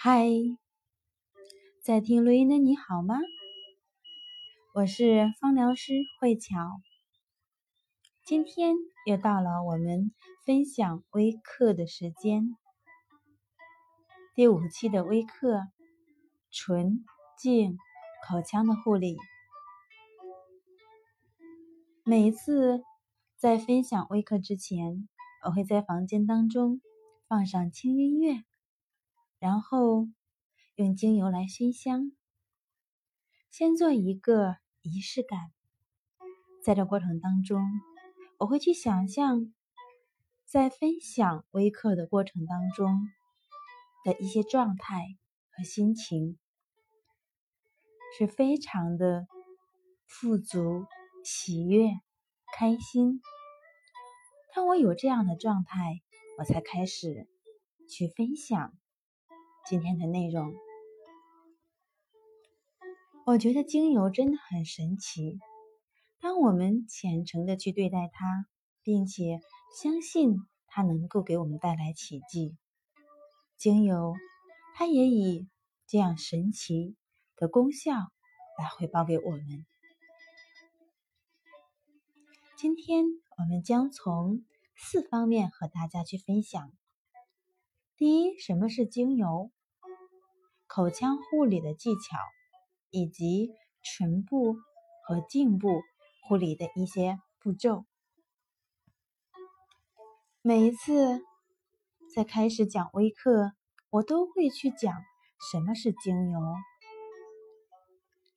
嗨，在听录音的你好吗？我是芳疗师慧巧，今天又到了我们分享微课的时间，第五期的微课——纯净口腔的护理。每一次在分享微课之前，我会在房间当中放上轻音乐。然后用精油来熏香，先做一个仪式感。在这过程当中，我会去想象，在分享微课的过程当中的一些状态和心情，是非常的富足、喜悦、开心。当我有这样的状态，我才开始去分享。今天的内容，我觉得精油真的很神奇。当我们虔诚的去对待它，并且相信它能够给我们带来奇迹，精油它也以这样神奇的功效来回报给我们。今天我们将从四方面和大家去分享。第一，什么是精油？口腔护理的技巧，以及唇部和颈部护理的一些步骤。每一次在开始讲微课，我都会去讲什么是精油。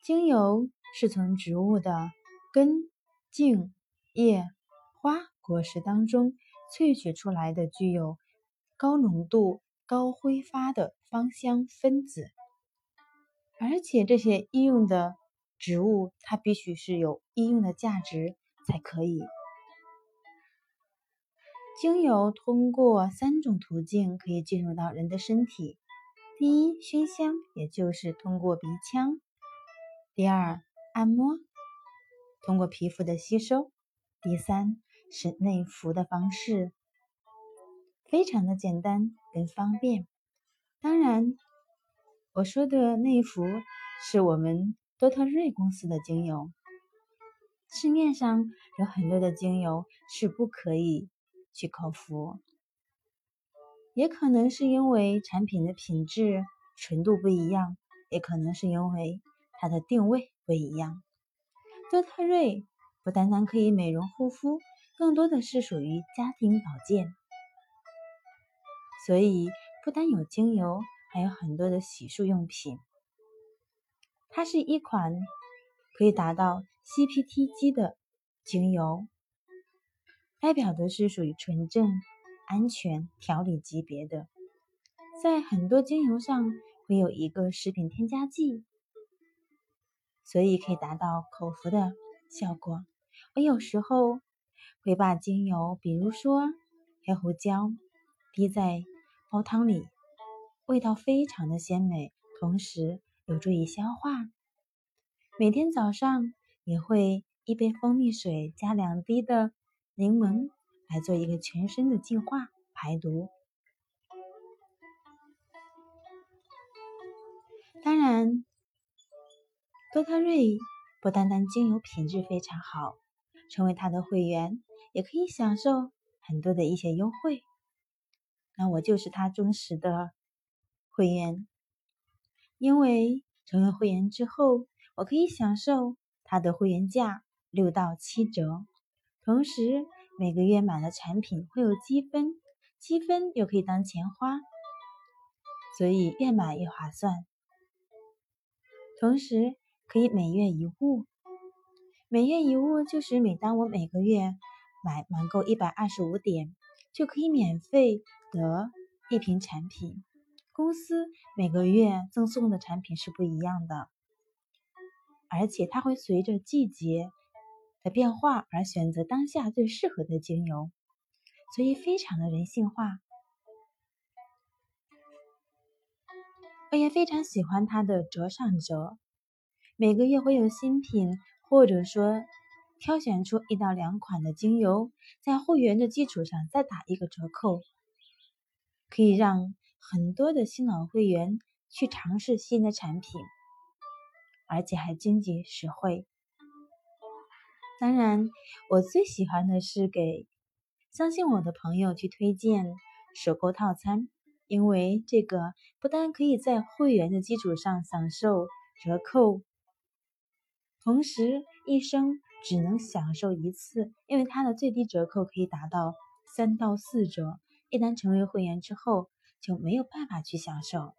精油是从植物的根、茎、叶、花、果实当中萃取出来的，具有高浓度。高挥发的芳香分子，而且这些医用的植物，它必须是有医用的价值才可以。精油通过三种途径可以进入到人的身体：第一，熏香，也就是通过鼻腔；第二，按摩，通过皮肤的吸收；第三，是内服的方式。非常的简单跟方便，当然，我说的内服是我们多特瑞公司的精油。市面上有很多的精油是不可以去口服，也可能是因为产品的品质纯度不一样，也可能是因为它的定位不一样。多特瑞不单单可以美容护肤，更多的是属于家庭保健。所以，不单有精油，还有很多的洗漱用品。它是一款可以达到 CPTG 的精油，代表的是属于纯正、安全、调理级别的。在很多精油上会有一个食品添加剂，所以可以达到口服的效果。我有时候会把精油，比如说黑胡椒，滴在。煲汤里，味道非常的鲜美，同时有助于消化。每天早上也会一杯蜂蜜水加两滴的柠檬，来做一个全身的净化排毒。当然，多特瑞不单单精油品质非常好，成为他的会员也可以享受很多的一些优惠。那我就是他忠实的会员，因为成为会员之后，我可以享受他的会员价六到七折，同时每个月买的产品会有积分，积分又可以当钱花，所以越买越划算。同时可以每月一物，每月一物就是每当我每个月买满够一百二十五点，就可以免费。得一瓶产品，公司每个月赠送的产品是不一样的，而且它会随着季节的变化而选择当下最适合的精油，所以非常的人性化。我也非常喜欢它的折上折，每个月会有新品，或者说挑选出一到两款的精油，在会员的基础上再打一个折扣。可以让很多的新老会员去尝试新的产品，而且还经济实惠。当然，我最喜欢的是给相信我的朋友去推荐首购套餐，因为这个不但可以在会员的基础上享受折扣，同时一生只能享受一次，因为它的最低折扣可以达到三到四折。一旦成为会员之后，就没有办法去享受。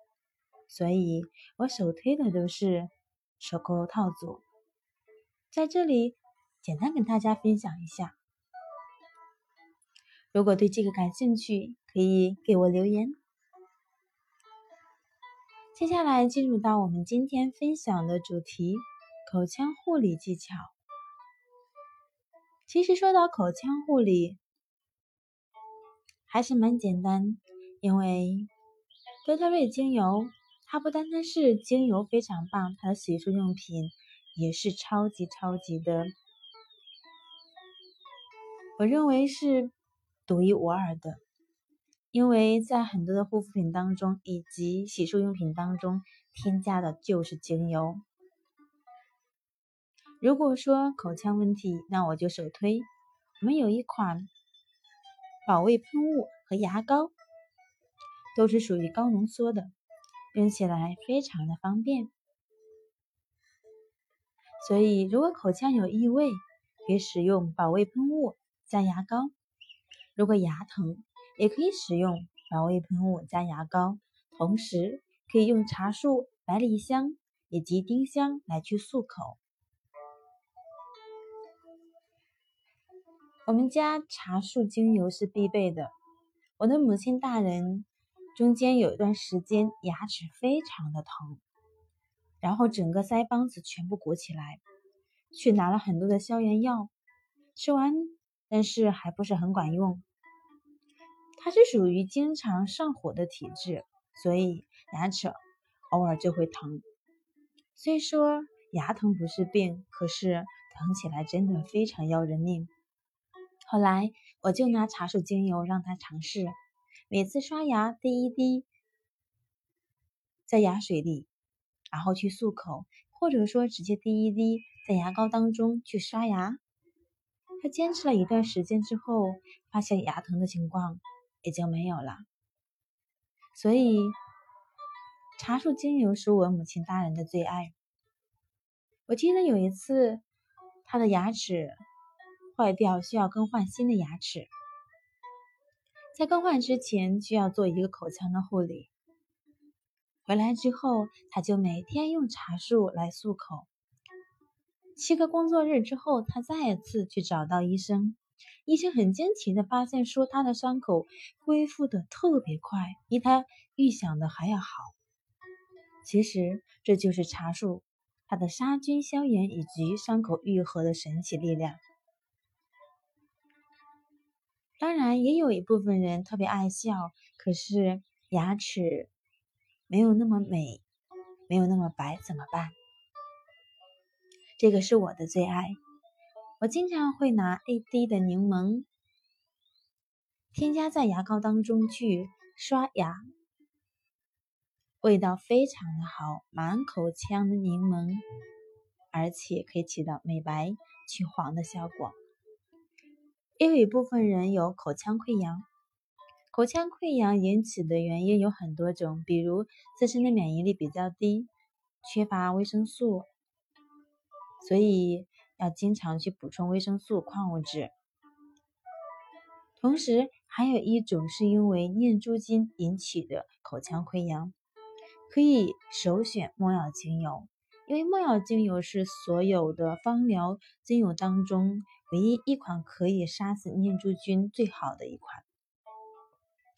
所以我首推的都是首购套组，在这里简单跟大家分享一下。如果对这个感兴趣，可以给我留言。接下来进入到我们今天分享的主题——口腔护理技巧。其实说到口腔护理，还是蛮简单，因为多特瑞精油。它不单单是精油非常棒，它的洗漱用品也是超级超级的，我认为是独一无二的。因为在很多的护肤品当中以及洗漱用品当中添加的就是精油。如果说口腔问题，那我就首推我们有一款保卫喷雾和牙膏，都是属于高浓缩的。用起来非常的方便，所以如果口腔有异味，可以使用保卫喷雾加牙膏；如果牙疼，也可以使用保卫喷雾加牙膏，同时可以用茶树、百里香以及丁香来去漱口。我们家茶树精油是必备的，我的母亲大人。中间有一段时间牙齿非常的疼，然后整个腮帮子全部鼓起来，去拿了很多的消炎药，吃完但是还不是很管用。他是属于经常上火的体质，所以牙齿偶尔就会疼。虽说牙疼不是病，可是疼起来真的非常要人命。后来我就拿茶树精油让他尝试。每次刷牙滴一滴在牙水里，然后去漱口，或者说直接滴一滴在牙膏当中去刷牙。他坚持了一段时间之后，发现牙疼的情况已经没有了。所以茶树精油是我母亲大人的最爱。我记得有一次，他的牙齿坏掉，需要更换新的牙齿。在更换之前，需要做一个口腔的护理。回来之后，他就每天用茶树来漱口。七个工作日之后，他再次去找到医生，医生很惊奇的发现，说他的伤口恢复的特别快，比他预想的还要好。其实这就是茶树它的杀菌、消炎以及伤口愈合的神奇力量。当然，也有一部分人特别爱笑，可是牙齿没有那么美，没有那么白，怎么办？这个是我的最爱。我经常会拿一滴的柠檬，添加在牙膏当中去刷牙，味道非常的好，满口腔的柠檬，而且可以起到美白去黄的效果。也有一部分人有口腔溃疡，口腔溃疡引起的原因有很多种，比如自身的免疫力比较低，缺乏维生素，所以要经常去补充维生素、矿物质。同时，还有一种是因为念珠菌引起的口腔溃疡，可以首选没药精油，因为没药精油是所有的芳疗精油当中。唯一一款可以杀死念珠菌最好的一款，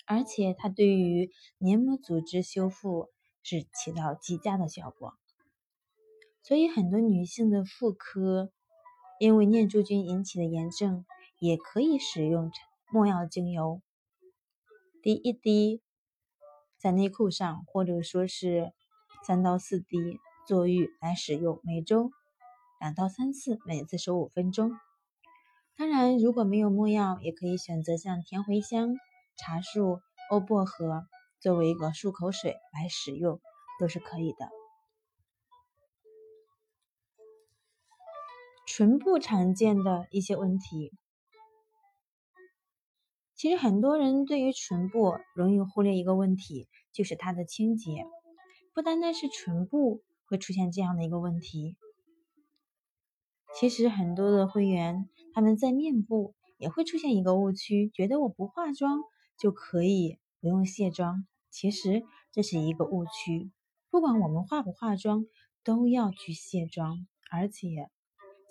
而且它对于黏膜组织修复是起到极佳的效果。所以很多女性的妇科因为念珠菌引起的炎症，也可以使用没药精油，滴一滴在内裤上，或者说是三到四滴坐浴来使用，每周两到三次，每次十五分钟。当然，如果没有墨药，也可以选择像甜茴香、茶树、欧薄荷作为一个漱口水来使用，都是可以的。唇部常见的一些问题，其实很多人对于唇部容易忽略一个问题，就是它的清洁。不单单是唇部会出现这样的一个问题，其实很多的会员他们在面部也会出现一个误区，觉得我不化妆就可以不用卸妆。其实这是一个误区，不管我们化不化妆，都要去卸妆。而且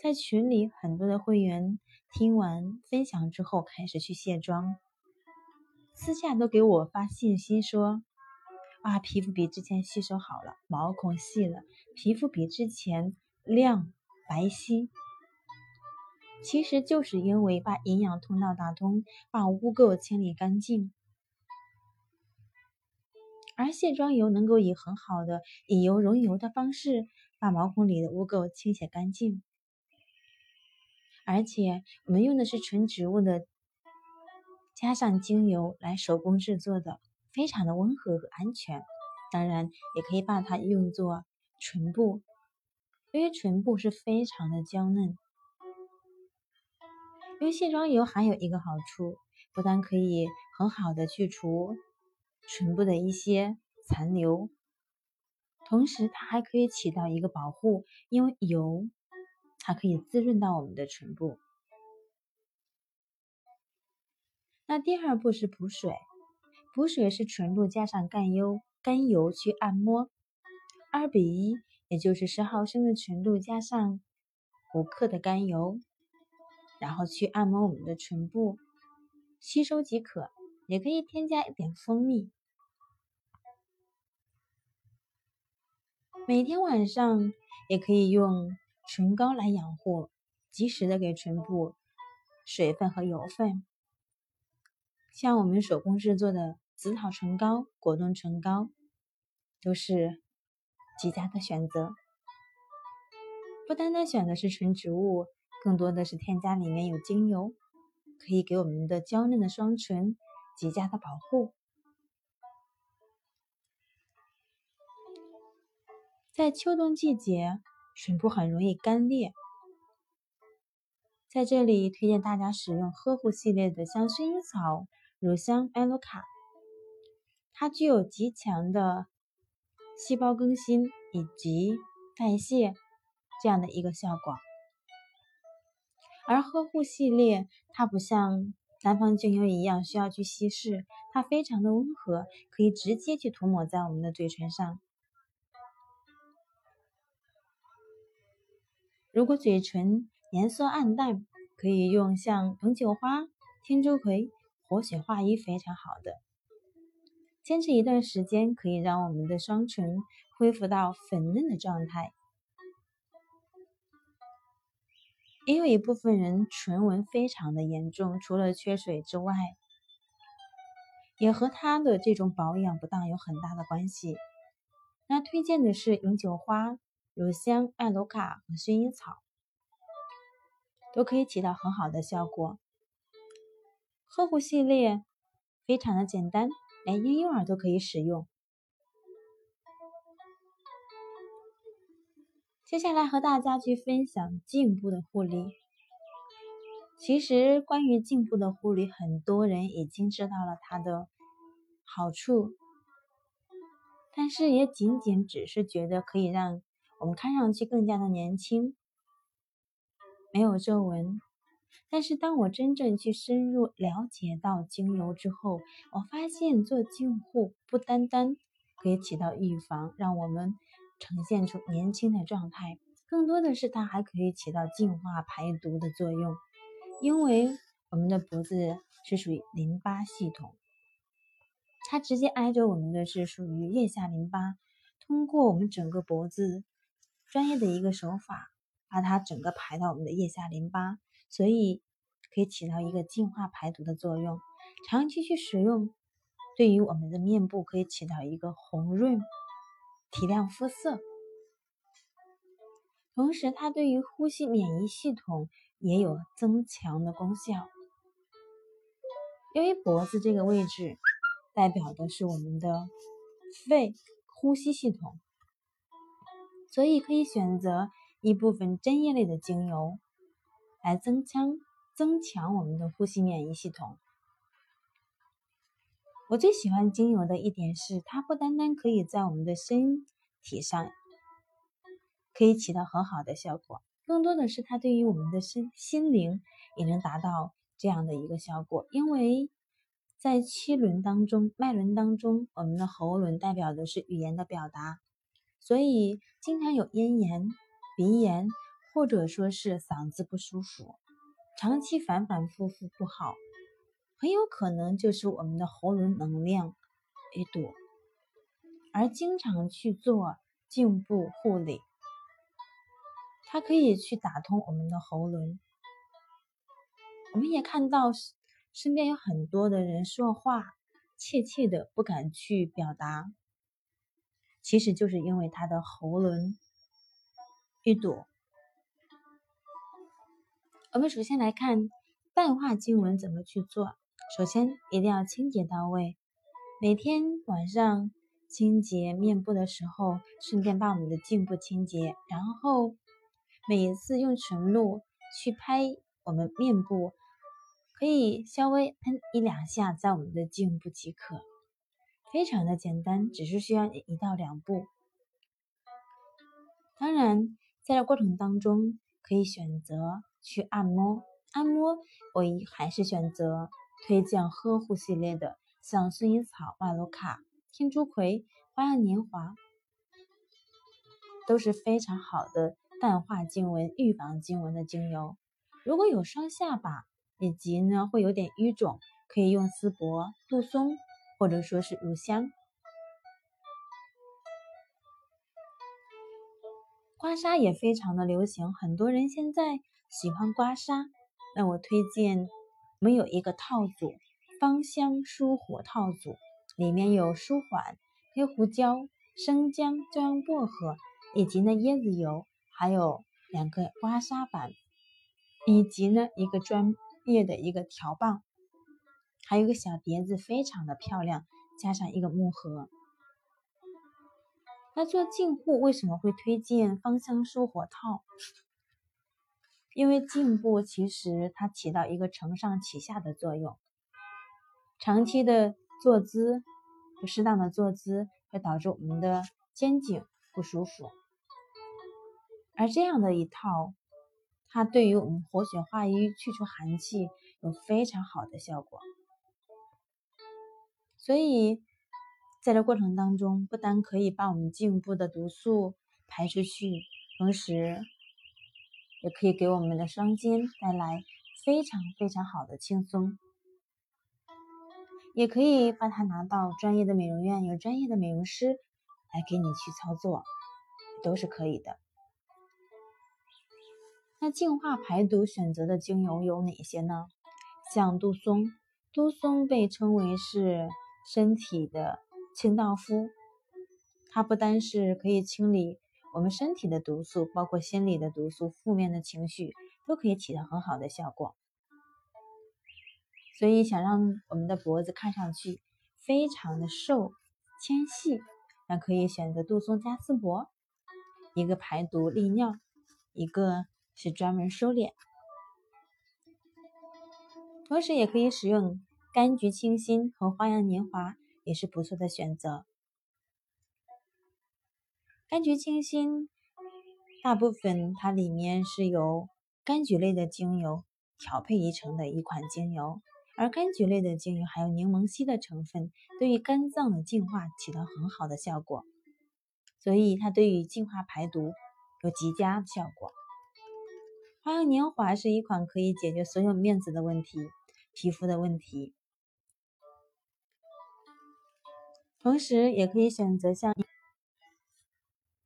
在群里很多的会员听完分享之后开始去卸妆，私下都给我发信息说。啊，皮肤比之前吸收好了，毛孔细了，皮肤比之前亮白皙。其实就是因为把营养通道打通，把污垢清理干净。而卸妆油能够以很好的以油溶油的方式，把毛孔里的污垢清洗干净。而且我们用的是纯植物的，加上精油来手工制作的。非常的温和和安全，当然也可以把它用作唇部，因为唇部是非常的娇嫩。因为卸妆油还有一个好处，不但可以很好的去除唇部的一些残留，同时它还可以起到一个保护，因为油它可以滋润到我们的唇部。那第二步是补水。补水是唇部加上甘油，甘油去按摩，二比一，也就是十毫升的纯露加上五克的甘油，然后去按摩我们的唇部，吸收即可。也可以添加一点蜂蜜。每天晚上也可以用唇膏来养护，及时的给唇部水分和油分。像我们手工制作的。紫草唇膏、果冻唇膏都是极佳的选择。不单单选的是纯植物，更多的是添加里面有精油，可以给我们的娇嫩的双唇极佳的保护。在秋冬季节，唇部很容易干裂，在这里推荐大家使用呵护系列的，香薰衣草、乳香、艾洛卡。它具有极强的细胞更新以及代谢这样的一个效果，而呵护系列它不像单方精油一样需要去稀释，它非常的温和，可以直接去涂抹在我们的嘴唇上。如果嘴唇颜色暗淡，可以用像永久花、天竺葵、活血化瘀，非常好的。坚持一段时间，可以让我们的双唇恢复到粉嫩的状态。也有一部分人唇纹非常的严重，除了缺水之外，也和他的这种保养不当有很大的关系。那推荐的是永久花、乳香、艾卢卡和薰衣草，都可以起到很好的效果。呵护系列非常的简单。连婴幼儿都可以使用。接下来和大家去分享颈部的护理。其实关于颈部的护理，很多人已经知道了它的好处，但是也仅仅只是觉得可以让我们看上去更加的年轻，没有皱纹。但是，当我真正去深入了解到精油之后，我发现做净护不单单可以起到预防，让我们呈现出年轻的状态，更多的是它还可以起到净化排毒的作用。因为我们的脖子是属于淋巴系统，它直接挨着我们的是属于腋下淋巴，通过我们整个脖子专业的一个手法，把它整个排到我们的腋下淋巴。所以可以起到一个净化排毒的作用，长期去使用，对于我们的面部可以起到一个红润、提亮肤色，同时它对于呼吸免疫系统也有增强的功效。因为脖子这个位置代表的是我们的肺、呼吸系统，所以可以选择一部分针叶类的精油来增强增强我们的呼吸免疫系统。我最喜欢精油的一点是，它不单单可以在我们的身体上可以起到很好的效果，更多的是它对于我们的身心灵也能达到这样的一个效果，因为。在七轮当中，脉轮当中，我们的喉轮代表的是语言的表达，所以经常有咽炎、鼻炎，或者说是嗓子不舒服，长期反反复复不好，很有可能就是我们的喉咙能量一堵，而经常去做颈部护理，它可以去打通我们的喉咙。我们也看到。身边有很多的人说话怯怯的，不敢去表达，其实就是因为他的喉咙一堵。我们首先来看淡化经文怎么去做。首先一定要清洁到位，每天晚上清洁面部的时候，顺便把我们的颈部清洁，然后每一次用纯露去拍我们面部。可以稍微喷一两下在我们的颈部即可，非常的简单，只是需要一到两步。当然，在这过程当中可以选择去按摩，按摩我还是选择推荐呵护系列的，像薰衣草、瓦罗卡、天竺葵、花样年华，都是非常好的淡化颈纹、预防颈纹的精油。如果有双下巴，以及呢，会有点淤肿，可以用丝柏、杜松或者说是乳香。刮痧也非常的流行，很多人现在喜欢刮痧。那我推荐我们有一个套组，芳香舒活套组，里面有舒缓、黑胡椒、生姜、椒盐薄荷，以及呢椰子油，还有两个刮痧板，以及呢一个专。业的一个调棒，还有个小碟子，非常的漂亮，加上一个木盒。那做颈护为什么会推荐芳香舒活套？因为颈部其实它起到一个承上启下的作用，长期的坐姿不适当的坐姿会导致我们的肩颈不舒服，而这样的一套。它对于我们活血化瘀、去除寒气有非常好的效果，所以在这过程当中，不但可以把我们颈部的毒素排出去，同时也可以给我们的双肩带来非常非常好的轻松，也可以把它拿到专业的美容院，有专业的美容师来给你去操作，都是可以的。那净化排毒选择的精油有哪些呢？像杜松，杜松被称为是身体的清道夫，它不单是可以清理我们身体的毒素，包括心理的毒素、负面的情绪，都可以起到很好的效果。所以想让我们的脖子看上去非常的瘦纤细，那可以选择杜松加丝柏，一个排毒利尿，一个。是专门收敛，同时也可以使用柑橘清新和花样年华，也是不错的选择。柑橘清新大部分它里面是由柑橘类的精油调配而成的一款精油，而柑橘类的精油还有柠檬烯的成分，对于肝脏的净化起到很好的效果，所以它对于净化排毒有极佳的效果。花样年华是一款可以解决所有面子的问题、皮肤的问题，同时也可以选择像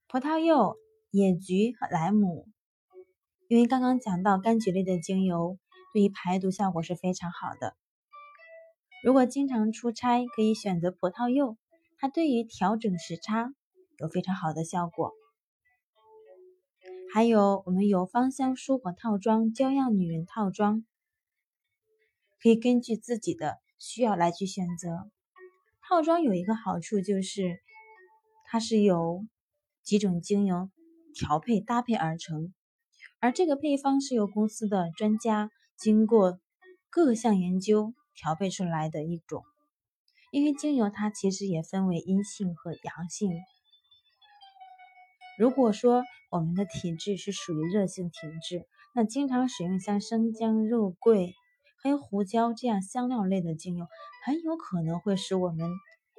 葡萄柚、野菊和莱姆，因为刚刚讲到柑橘类的精油对于排毒效果是非常好的。如果经常出差，可以选择葡萄柚，它对于调整时差有非常好的效果。还有，我们有芳香舒活套装、娇样女人套装，可以根据自己的需要来去选择。套装有一个好处就是，它是由几种精油调配搭配而成，而这个配方是由公司的专家经过各项研究调配出来的一种。因为精油它其实也分为阴性和阳性。如果说我们的体质是属于热性体质，那经常使用像生姜、肉桂、黑胡椒这样香料类的精油，很有可能会使我们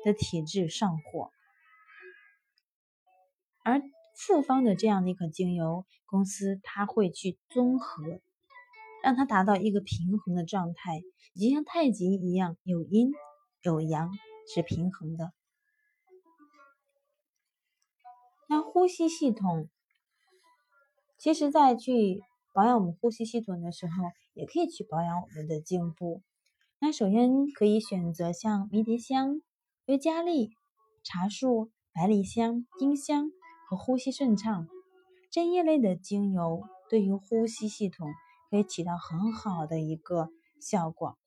的体质上火。而复方的这样的一个精油，公司它会去综合，让它达到一个平衡的状态，就像太极一样，有阴。有阳是平衡的。那呼吸系统，其实，在去保养我们呼吸系统的时候，也可以去保养我们的颈部。那首先可以选择像迷迭香、尤加利、茶树、百里香、丁香和呼吸顺畅针叶类的精油，对于呼吸系统可以起到很好的一个效果。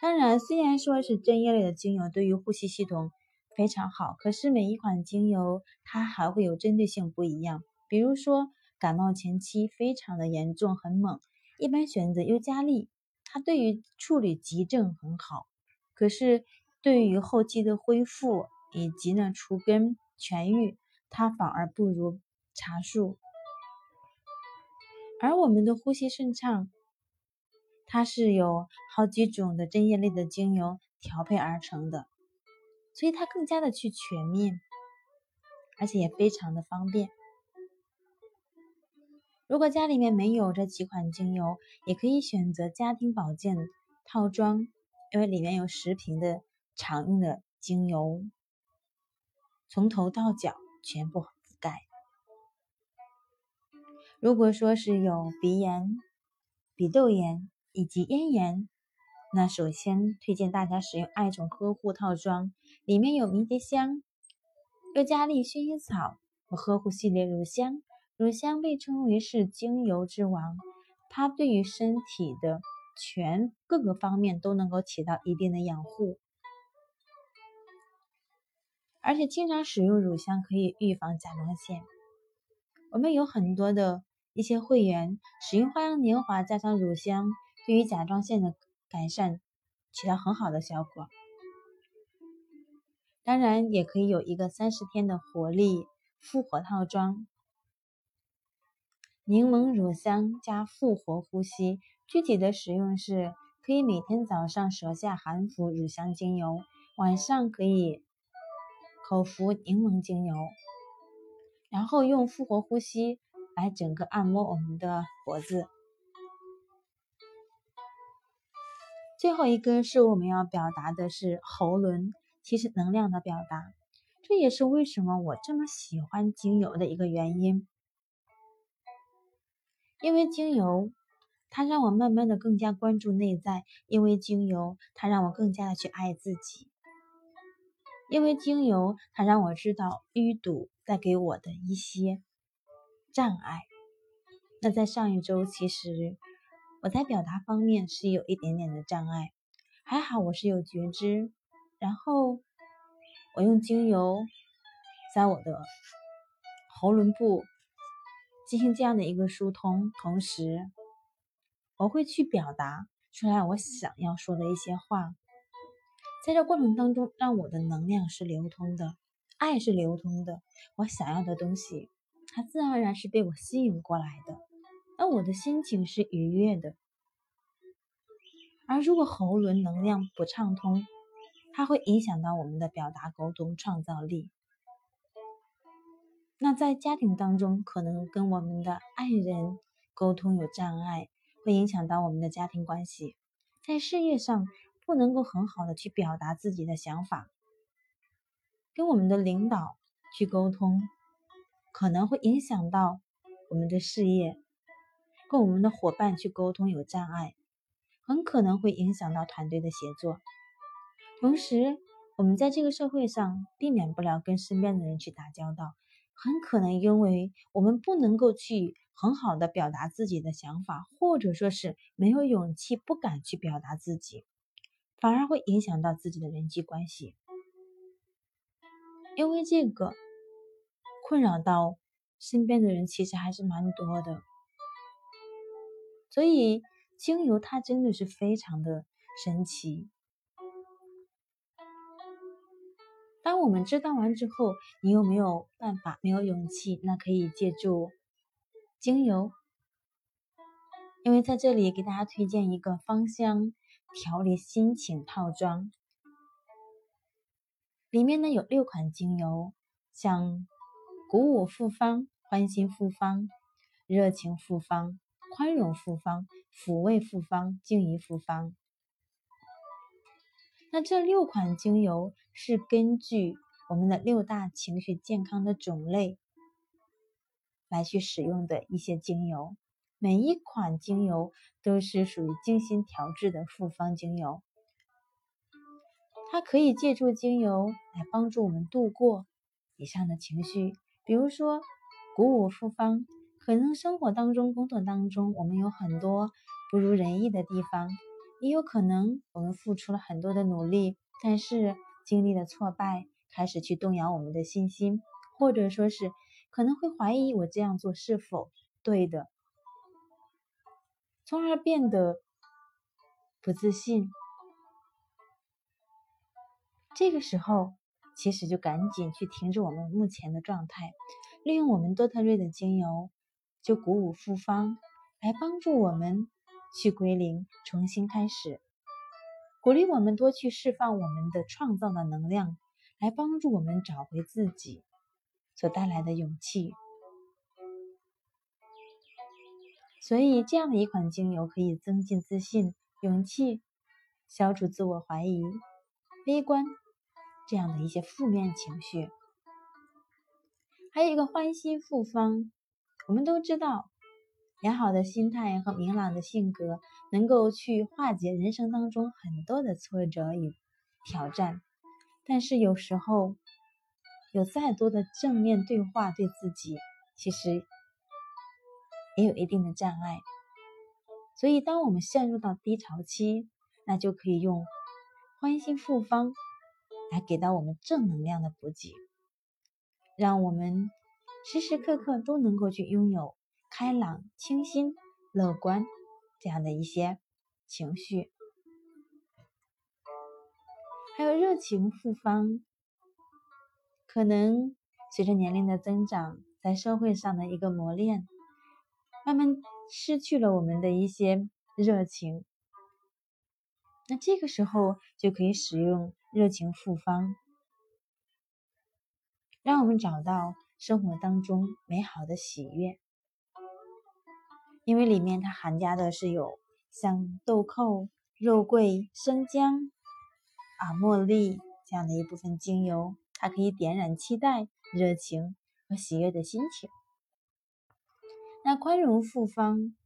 当然，虽然说是针叶类的精油对于呼吸系统非常好，可是每一款精油它还会有针对性不一样。比如说感冒前期非常的严重很猛，一般选择尤加利，它对于处理急症很好，可是对于后期的恢复以及呢除根痊愈，它反而不如茶树。而我们的呼吸顺畅。它是有好几种的针叶类的精油调配而成的，所以它更加的去全面，而且也非常的方便。如果家里面没有这几款精油，也可以选择家庭保健套装，因为里面有十瓶的常用的精油，从头到脚全部覆盖。如果说是有鼻炎、鼻窦炎，以及咽炎，那首先推荐大家使用艾种呵护套装，里面有迷迭香、尤加利、薰衣草和呵护系列乳香。乳香被称为是精油之王，它对于身体的全各个方面都能够起到一定的养护，而且经常使用乳香可以预防甲状腺。我们有很多的一些会员使用花样年华加上乳香。对于甲状腺的改善起到很好的效果，当然也可以有一个三十天的活力复活套装，柠檬乳香加复活呼吸。具体的使用是，可以每天早上舌下含服乳香精油，晚上可以口服柠檬精油，然后用复活呼吸来整个按摩我们的脖子。最后一个是我们要表达的是喉轮，其实能量的表达，这也是为什么我这么喜欢精油的一个原因。因为精油，它让我慢慢的更加关注内在；因为精油，它让我更加的去爱自己；因为精油，它让我知道淤堵带给我的一些障碍。那在上一周，其实。我在表达方面是有一点点的障碍，还好我是有觉知，然后我用精油在我的喉轮部进行这样的一个疏通，同时我会去表达出来我想要说的一些话，在这过程当中，让我的能量是流通的，爱是流通的，我想要的东西，它自然而然是被我吸引过来的。那我的心情是愉悦的，而如果喉轮能量不畅通，它会影响到我们的表达、沟通、创造力。那在家庭当中，可能跟我们的爱人沟通有障碍，会影响到我们的家庭关系。在事业上，不能够很好的去表达自己的想法，跟我们的领导去沟通，可能会影响到我们的事业。跟我们的伙伴去沟通有障碍，很可能会影响到团队的协作。同时，我们在这个社会上避免不了跟身边的人去打交道，很可能因为我们不能够去很好的表达自己的想法，或者说是没有勇气、不敢去表达自己，反而会影响到自己的人际关系。因为这个困扰到身边的人其实还是蛮多的，所以精油它真的是非常的神奇。当我们知道完之后，你有没有办法？没有勇气？那可以借助精油，因为在这里给大家推荐一个芳香调理心情套装，里面呢有六款精油，像鼓舞复方、欢欣复方、热情复方、宽容复方、抚慰复方、静怡复方。那这六款精油是根据我们的六大情绪健康的种类来去使用的一些精油，每一款精油都是属于精心调制的复方精油，它可以借助精油来帮助我们度过以上的情绪，比如说鼓舞复方，可能生活当中、工作当中我们有很多不如人意的地方。也有可能我们付出了很多的努力，但是经历了挫败，开始去动摇我们的信心，或者说是可能会怀疑我这样做是否对的，从而变得不自信。这个时候，其实就赶紧去停止我们目前的状态，利用我们多特瑞的精油，就鼓舞复方，来帮助我们。去归零，重新开始，鼓励我们多去释放我们的创造的能量，来帮助我们找回自己所带来的勇气。所以，这样的一款精油可以增进自信、勇气，消除自我怀疑、悲观这样的一些负面情绪。还有一个欢欣复方，我们都知道。良好的心态和明朗的性格，能够去化解人生当中很多的挫折与挑战。但是有时候，有再多的正面对话对自己，其实也有一定的障碍。所以，当我们陷入到低潮期，那就可以用欢欣复方来给到我们正能量的补给，让我们时时刻刻都能够去拥有。开朗、清新、乐观，这样的一些情绪，还有热情复方。可能随着年龄的增长，在社会上的一个磨练，慢慢失去了我们的一些热情。那这个时候就可以使用热情复方，让我们找到生活当中美好的喜悦。因为里面它含加的是有像豆蔻、肉桂、生姜、啊茉莉这样的一部分精油，它可以点燃期待、热情和喜悦的心情。那宽容复方，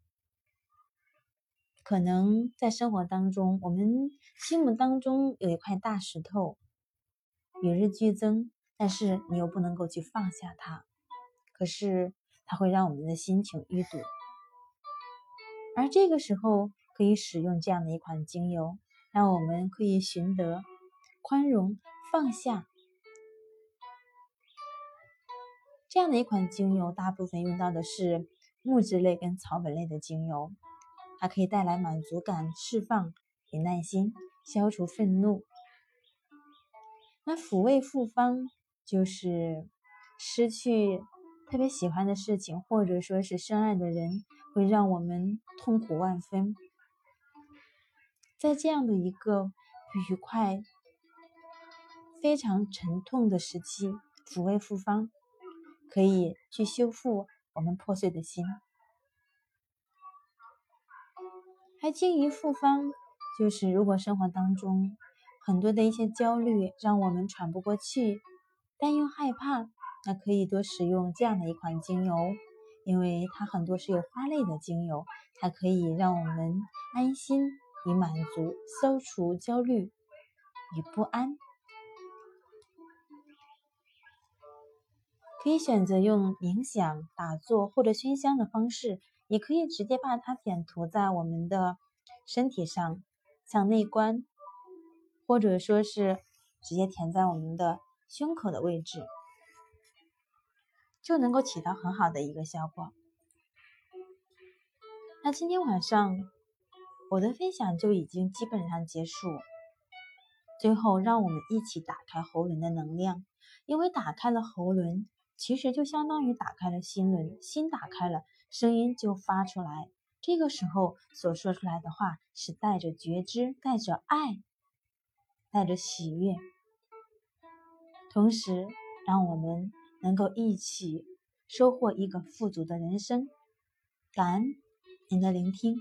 可能在生活当中，我们心目当中有一块大石头，与日俱增，但是你又不能够去放下它，可是它会让我们的心情淤堵。而这个时候可以使用这样的一款精油，让我们可以寻得宽容、放下。这样的一款精油，大部分用到的是木质类跟草本类的精油，它可以带来满足感、释放、与耐心、消除愤怒。那抚慰复方就是失去。特别喜欢的事情，或者说是深爱的人，会让我们痛苦万分。在这样的一个愉快、非常沉痛的时期，抚慰复方可以去修复我们破碎的心。还精于复方，就是如果生活当中很多的一些焦虑，让我们喘不过气，担忧害怕。那可以多使用这样的一款精油，因为它很多是有花类的精油，它可以让我们安心以满足，消除焦虑与不安。可以选择用冥想、打坐或者熏香的方式，也可以直接把它点涂在我们的身体上，向内观，或者说是直接填在我们的胸口的位置，就能够起到很好的一个效果。那今天晚上我的分享就已经基本上结束。最后，让我们一起打开喉轮的能量，因为打开了喉轮，其实就相当于打开了心轮，心打开了，声音就发出来。这个时候所说出来的话是带着觉知，带着爱，带着喜悦，同时让我们能够一起收获一个富足的人生。感恩您的聆听。